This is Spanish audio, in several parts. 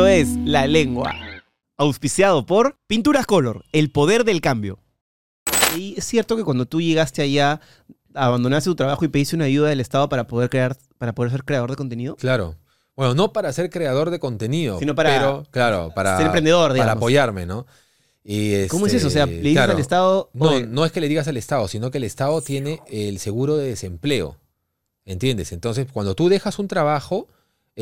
Esto es La Lengua. Auspiciado por Pinturas Color, el poder del cambio. Y es cierto que cuando tú llegaste allá, abandonaste tu trabajo y pediste una ayuda del Estado para poder crear, para poder ser creador de contenido. Claro. Bueno, no para ser creador de contenido, Sino para pero, claro, para, ser emprendedor, para digamos. apoyarme, ¿no? Y ¿Cómo es este, eso? O sea, le dices claro, al Estado. No, "Oye, no es que le digas al Estado, sino que el Estado tiene el seguro de desempleo. ¿Entiendes? Entonces, cuando tú dejas un trabajo,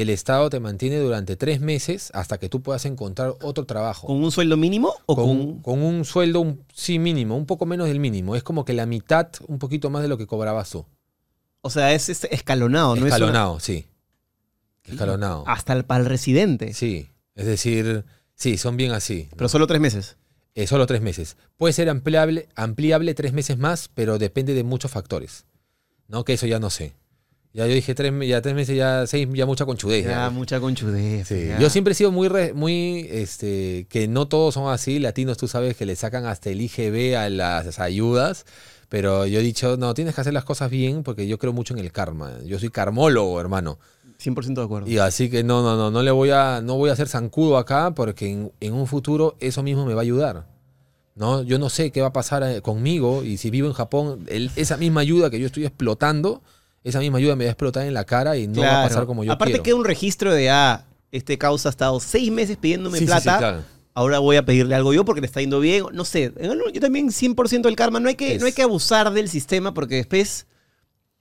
el Estado te mantiene durante tres meses hasta que tú puedas encontrar otro trabajo. ¿Con un sueldo mínimo o con, con, con un sueldo, un- sí, mínimo, un poco menos del mínimo. Es como que la mitad, un poquito más de lo que cobrabas tú. O sea, es, es escalonado, ¿no? es una- Escalonado, sí. Escalonado. hasta el, para el residente. Sí. Es decir, sí, son bien así. Pero solo tres meses. Eh, solo tres meses. Puede ser ampliable, ampliable tres meses más, pero depende de muchos factores. ¿No? Que eso ya no sé. Ya yo dije tres, ya tres meses, ya seis, ya mucha conchudez. Ya, ya. mucha conchudez. Sí. ya. Yo siempre he sido muy, re- muy, este, que no todos son así. Latinos, tú sabes que le sacan hasta el IGB a las ayudas. Pero yo he dicho, no, tienes que hacer las cosas bien porque yo creo mucho en el karma. Yo soy carmólogo, hermano. 100% de acuerdo. Y así que no, no, no, no le voy a, no voy a hacer zancudo acá porque en, en un futuro eso mismo me va a ayudar. ¿no? Yo no sé qué va a pasar eh, conmigo y si vivo en Japón, el- esa misma ayuda que yo estoy explotando, esa misma ayuda me va a explotar en la cara y no va a pasar como yo Aparte quiero. queda un registro de, ah, este causa ha estado seis meses pidiéndome Sí, plata, sí, claro. ahora voy a pedirle algo yo porque le está yendo bien. No sé, yo también 100% del karma. No hay, que, Es- no hay que abusar del sistema porque después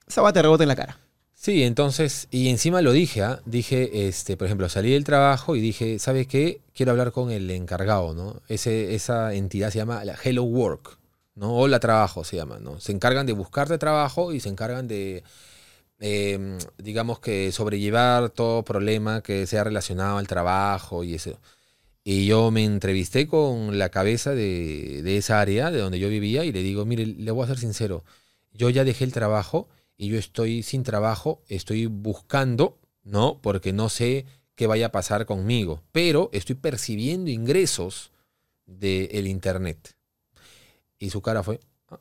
esa va te rebota en la cara. Sí, entonces, y encima lo dije, ¿ah? dije, este, por ejemplo, salí del trabajo y dije, ¿sabes qué? Quiero hablar con el encargado, ¿no? Ese, esa entidad se llama la Hello Work, ¿no? O la Trabajo se llama, ¿no? Se encargan de buscarte trabajo y se encargan de, eh, digamos que sobrellevar todo problema que sea relacionado al trabajo y eso. Y yo me entrevisté con la cabeza de, de esa área, de donde yo vivía, y le digo, mire, le voy a ser sincero, yo ya dejé el trabajo y yo estoy sin trabajo, estoy buscando, ¿no? Porque no sé qué vaya a pasar conmigo, pero estoy percibiendo ingresos del Internet. Y su cara fue, "Ah".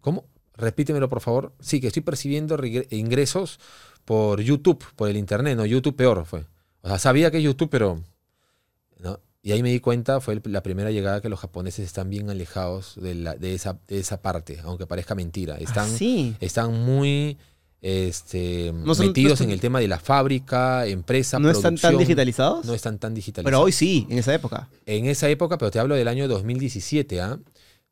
¿cómo? Repítemelo, por favor. Sí, que estoy percibiendo ingresos por YouTube, por el Internet, no, YouTube peor fue. O sea, sabía que YouTube, pero... ¿no? Y ahí me di cuenta, fue la primera llegada que los japoneses están bien alejados de, la- de esa, de esa parte, aunque parezca mentira. Están, Ah, sí. están muy este, No son- metidos no están- en el tema de la fábrica, empresa, ¿No están tan digitalizados? No están tan digitalizados. Pero hoy sí, en esa época. En esa época, pero te hablo del año 2017, ¿ah?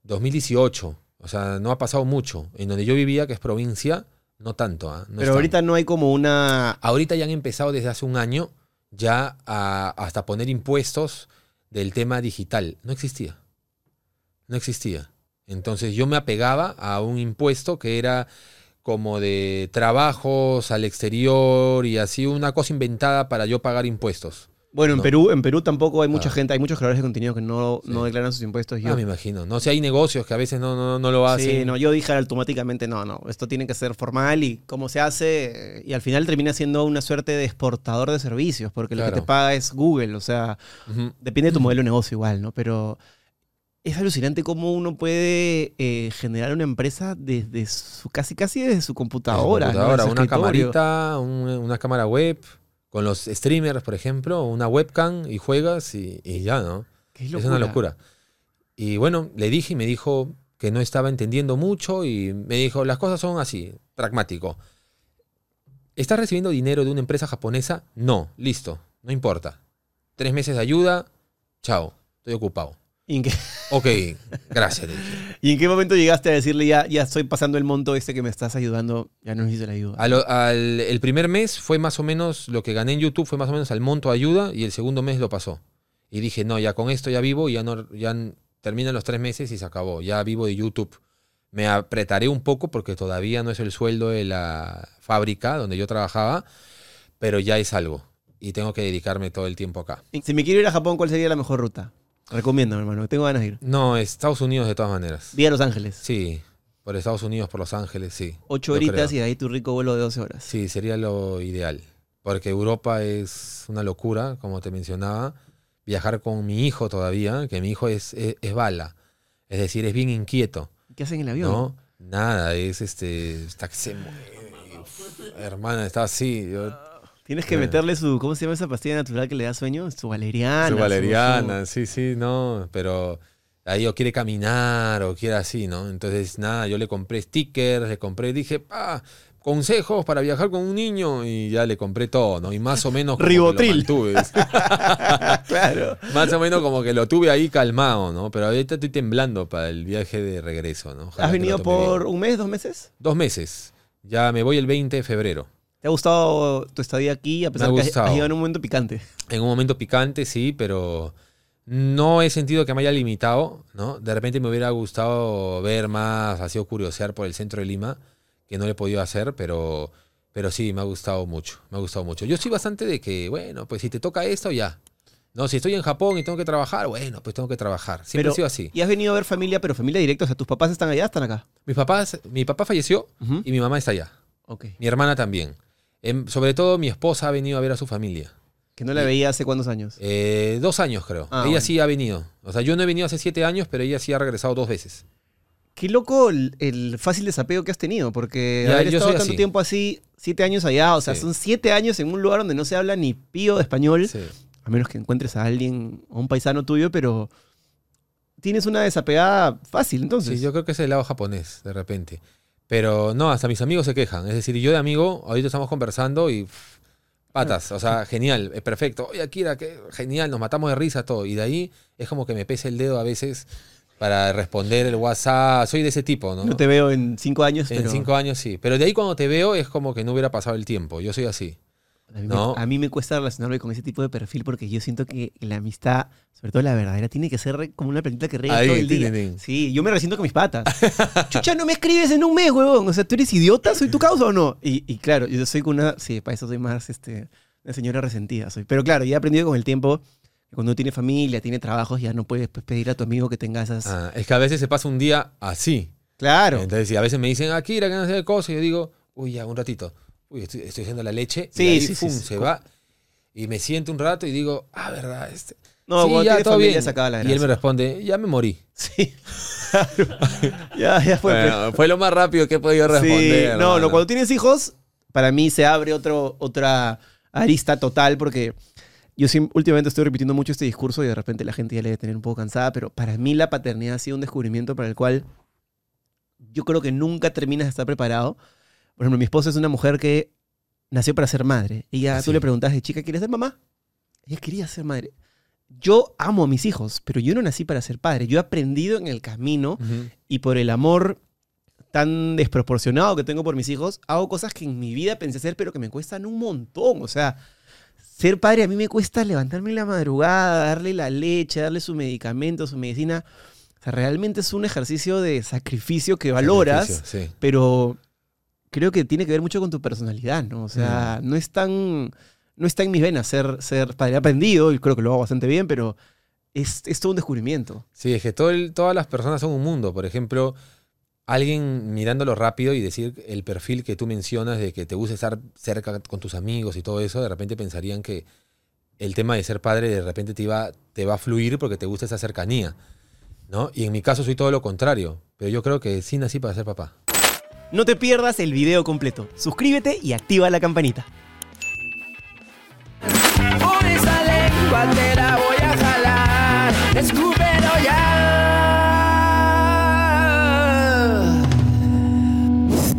2018. O sea, no ha pasado mucho. En donde yo vivía, que es provincia, no tanto. ¿ah? No Pero ahorita no hay como una... Ahorita ya han empezado desde hace un año ya a, hasta poner impuestos del tema digital. No existía. No existía. Entonces yo me apegaba a un impuesto que era como de trabajos al exterior y así una cosa inventada para yo pagar impuestos. Bueno, en No. Perú, en Perú tampoco hay mucha Ah. gente, hay muchos creadores de contenido que no, Sí. no declaran sus impuestos. Yo, Ah, me imagino. No sé, hay negocios que a veces no, no, no lo hacen. Sí, no, yo dije automáticamente, no, no, esto tiene que ser formal y cómo se hace, y al final termina siendo una suerte de exportador de servicios, porque lo que te paga es Google, o sea, depende de tu modelo de negocio igual, ¿no? Pero es alucinante cómo uno puede eh, generar una empresa desde su, casi casi desde su computadora. computadora, Desde su una escritorio. camarita, un- una cámara web, con los streamers, por ejemplo, una webcam y juegas y, y ya, ¿no? Qué Es una locura. Y bueno, le dije y me dijo que no estaba entendiendo mucho y me dijo, las cosas son así, pragmático. ¿Estás recibiendo dinero de una empresa japonesa? No, listo, no importa. Tres meses de ayuda, chao, estoy ocupado. ¿Y en, qué, Ok, gracias. y en qué momento llegaste a decirle ya, ya estoy pasando el monto este que me estás ayudando, ya no necesito la ayuda? A lo- al- el primer mes fue más o menos, lo que gané en YouTube fue más o menos al monto ayuda y el segundo mes lo pasó. Y dije, no, ya con esto ya vivo, ya no, ya terminan los tres meses y se acabó, ya vivo de YouTube. Me apretaré un poco porque todavía no es el sueldo de la fábrica donde yo trabajaba, pero ya es algo. Y tengo que dedicarme todo el tiempo acá. Si me quiero ir a Japón, ¿cuál sería la mejor ruta? Recomiéndame, hermano, tengo ganas de ir. No, Estados Unidos de todas maneras. Vía Los Ángeles. Sí, por Estados Unidos, por Los Ángeles, sí. Ocho horitas y de ahí tu rico vuelo de 12 horas. Sí, sería lo ideal. Porque Europa es una locura, como te mencionaba. Viajar con mi hijo todavía, que mi hijo es, es, es bala. Es decir, es bien inquieto. ¿Qué hacen en el avión? ¿No? Nada, es este. Está que se mueve. Hermana, está así. yo- Tienes que meterle su, ¿cómo se llama esa pastilla natural que le da sueño? Su valeriana. Su su- valeriana, sí, sí, no, pero ahí o quiere caminar o quiere así, ¿no? Entonces, nada, yo le compré stickers, le compré, dije, ah, consejos para viajar con un niño y ya le compré todo, ¿no? Y más o menos como que lo Ribotril. claro. más o menos como que lo tuve ahí calmado, ¿no? Pero ahorita estoy temblando para el viaje de regreso, ¿no? Ojalá ¿Has venido bien. por un mes, dos meses? Dos meses. Ya me voy el 20 de febrero. ¿Te ha gustado tu estadía aquí a pesar ha que has- has llegado en un momento picante? En un momento picante, sí, pero no he sentido que me haya limitado, ¿no? De repente me hubiera gustado ver más, así o curiosear por el centro de Lima, que no lo he podido hacer, pero, pero sí, me ha gustado mucho, me ha gustado mucho. Yo soy bastante de que, bueno, pues si te toca esto, ya. No, si estoy en Japón y tengo que trabajar, bueno, pues tengo que trabajar. Siempre Pero- he sido así. Y has venido a ver familia, pero familia directa, o sea, tus papás están allá, están acá. Mis papás, mi papá falleció y mi mamá está allá. Ok. Mi hermana también. Em, sobre todo mi esposa ha venido a ver a su familia. Que no la veía hace cuántos años. Eh, dos años creo. Ah, ella bueno. sí ha venido. O sea, yo no he venido hace siete años, pero ella sí ha regresado dos veces. Qué loco el, el fácil desapego que has tenido, porque Ya, haber yo estado tanto así. tiempo así, siete años allá, o sea, Sí. son siete años en un lugar donde no se habla ni pío de español, Sí. a menos que encuentres a alguien, a un paisano tuyo, pero tienes una desapegada fácil, entonces. Sí, yo creo que es el lado japonés, de repente. Pero no, hasta mis amigos se quejan. Es decir, yo de amigo, ahorita estamos conversando y pff, patas, o sea, genial, es perfecto. Oye, Akira, qué genial, nos matamos de risa todo. Y de ahí es como que me pesa el dedo a veces para responder el WhatsApp. Soy de ese tipo, ¿no? No te veo en cinco años, en pero cinco años sí. Pero de ahí cuando te veo es como que no hubiera pasado el tiempo. Yo soy así. A mí, no. me, a mí me cuesta relacionarme con ese tipo de perfil porque yo siento que la amistad, sobre todo la verdadera, tiene que ser como una plantita que rega todo el día. Sí, yo me resiento con mis patas. Chucha, no me escribes en un mes, huevón. O sea, ¿tú eres idiota? ¿Soy tu causa o no? Y, y claro, yo soy una... Sí, para eso soy más, este... Una señora resentida soy. Pero claro, ya he aprendido con el tiempo cuando uno tiene familia, tiene trabajos, ya no puedes pues, pedir a tu amigo que tenga esas... Ah, es que a veces se pasa un día así. Claro. Entonces, a veces me dicen, Akira, que no sé cosa, yo digo, uy, ya, un ratito. Uy, estoy, estoy haciendo la leche. Sí, y ahí, sí, sí, fum, sí. se va. Y me siento un rato y digo, ah, verdad. Este... no, ya, todo bien. la y él me responde, ya me morí. Sí. Ya, ya fue. pues. Bueno, fue lo más rápido que he podido responder. no, no, cuando tienes hijos, para mí se abre otro, otra arista total porque yo sí, últimamente estoy repitiendo mucho este discurso y de repente la gente ya le debe tener un poco cansada, pero para mí la paternidad ha sido un descubrimiento para el cual yo creo que nunca terminas de estar preparado. Por ejemplo, mi esposa es una mujer que nació para ser madre. Ella, Ah, tú le preguntas de chica, ¿quieres ser mamá? Ella quería ser madre. Yo amo a mis hijos, pero yo no nací para ser padre. Yo he aprendido en el camino y por el amor tan desproporcionado que tengo por mis hijos, hago cosas que en mi vida pensé hacer, pero que me cuestan un montón. O sea, ser padre a mí me cuesta levantarme en la madrugada, darle la leche, darle su medicamento, su medicina. O sea, realmente es un ejercicio de sacrificio que valoras, Sacrificio, sí. pero creo que tiene que ver mucho con tu personalidad, ¿no? O sea, no es tan... No está en mis venas ser, ser padre. Aprendido y creo que lo hago bastante bien, pero es, es todo un descubrimiento. Sí, es que todo el- todas las personas son un mundo. Por ejemplo, alguien mirándolo rápido y decir el perfil que tú mencionas de que te gusta estar cerca con tus amigos y todo eso, de repente pensarían que el tema de ser padre de repente te, iba, te va a fluir porque te gusta esa cercanía. ¿no? Y en mi caso soy todo lo contrario. Pero yo creo que sí nací para ser papá. No te pierdas el video completo. Suscríbete y activa la campanita. Por esa lengua te la voy a jalar. Escúpelo ya.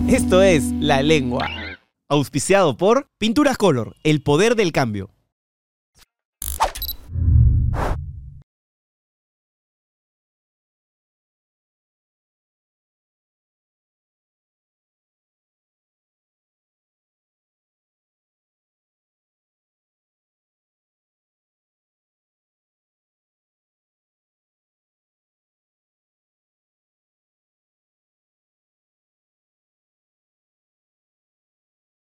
Esto es La Lengua. Auspiciado por Pinturas Color, el poder del cambio.